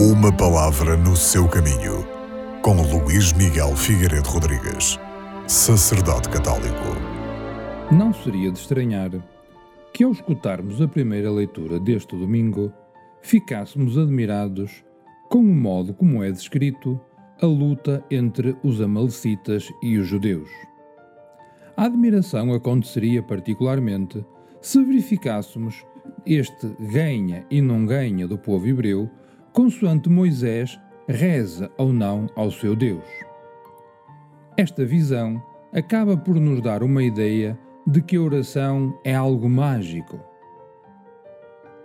Uma palavra no seu caminho, com Luís Miguel Figueiredo Rodrigues, sacerdote católico. Não seria de estranhar que, ao escutarmos a primeira leitura deste domingo, ficássemos admirados com o modo como é descrito a luta entre os Amalecitas e os judeus. A admiração aconteceria particularmente se verificássemos este ganha e não ganha do povo hebreu, consoante Moisés reza ou não ao seu Deus. Esta visão acaba por nos dar uma ideia de que a oração é algo mágico.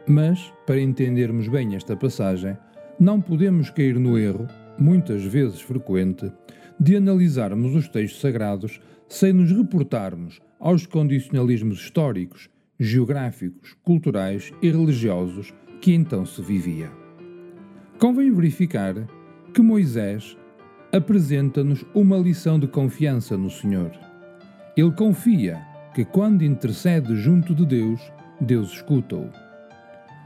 Mas, para entendermos bem esta passagem, não podemos cair no erro, muitas vezes frequente, de analisarmos os textos sagrados sem nos reportarmos aos condicionalismos históricos geográficos, culturais e religiosos que então se vivia. Convém verificar que Moisés apresenta-nos uma lição de confiança no Senhor. Ele confia que quando intercede junto de Deus, Deus escuta-o.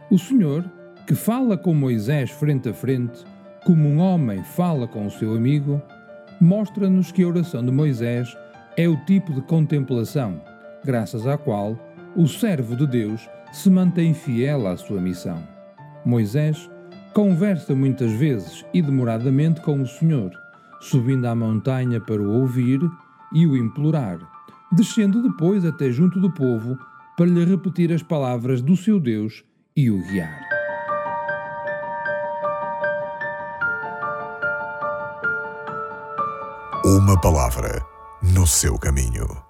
O Senhor, que fala com Moisés frente a frente, como um homem fala com o seu amigo, mostra-nos que a oração de Moisés é o tipo de contemplação, graças à qual o servo de Deus se mantém fiel à sua missão. Moisés conversa muitas vezes e demoradamente com o Senhor, subindo à montanha para o ouvir e o implorar, descendo depois até junto do povo para lhe repetir as palavras do seu Deus e o guiar. Uma palavra no seu caminho.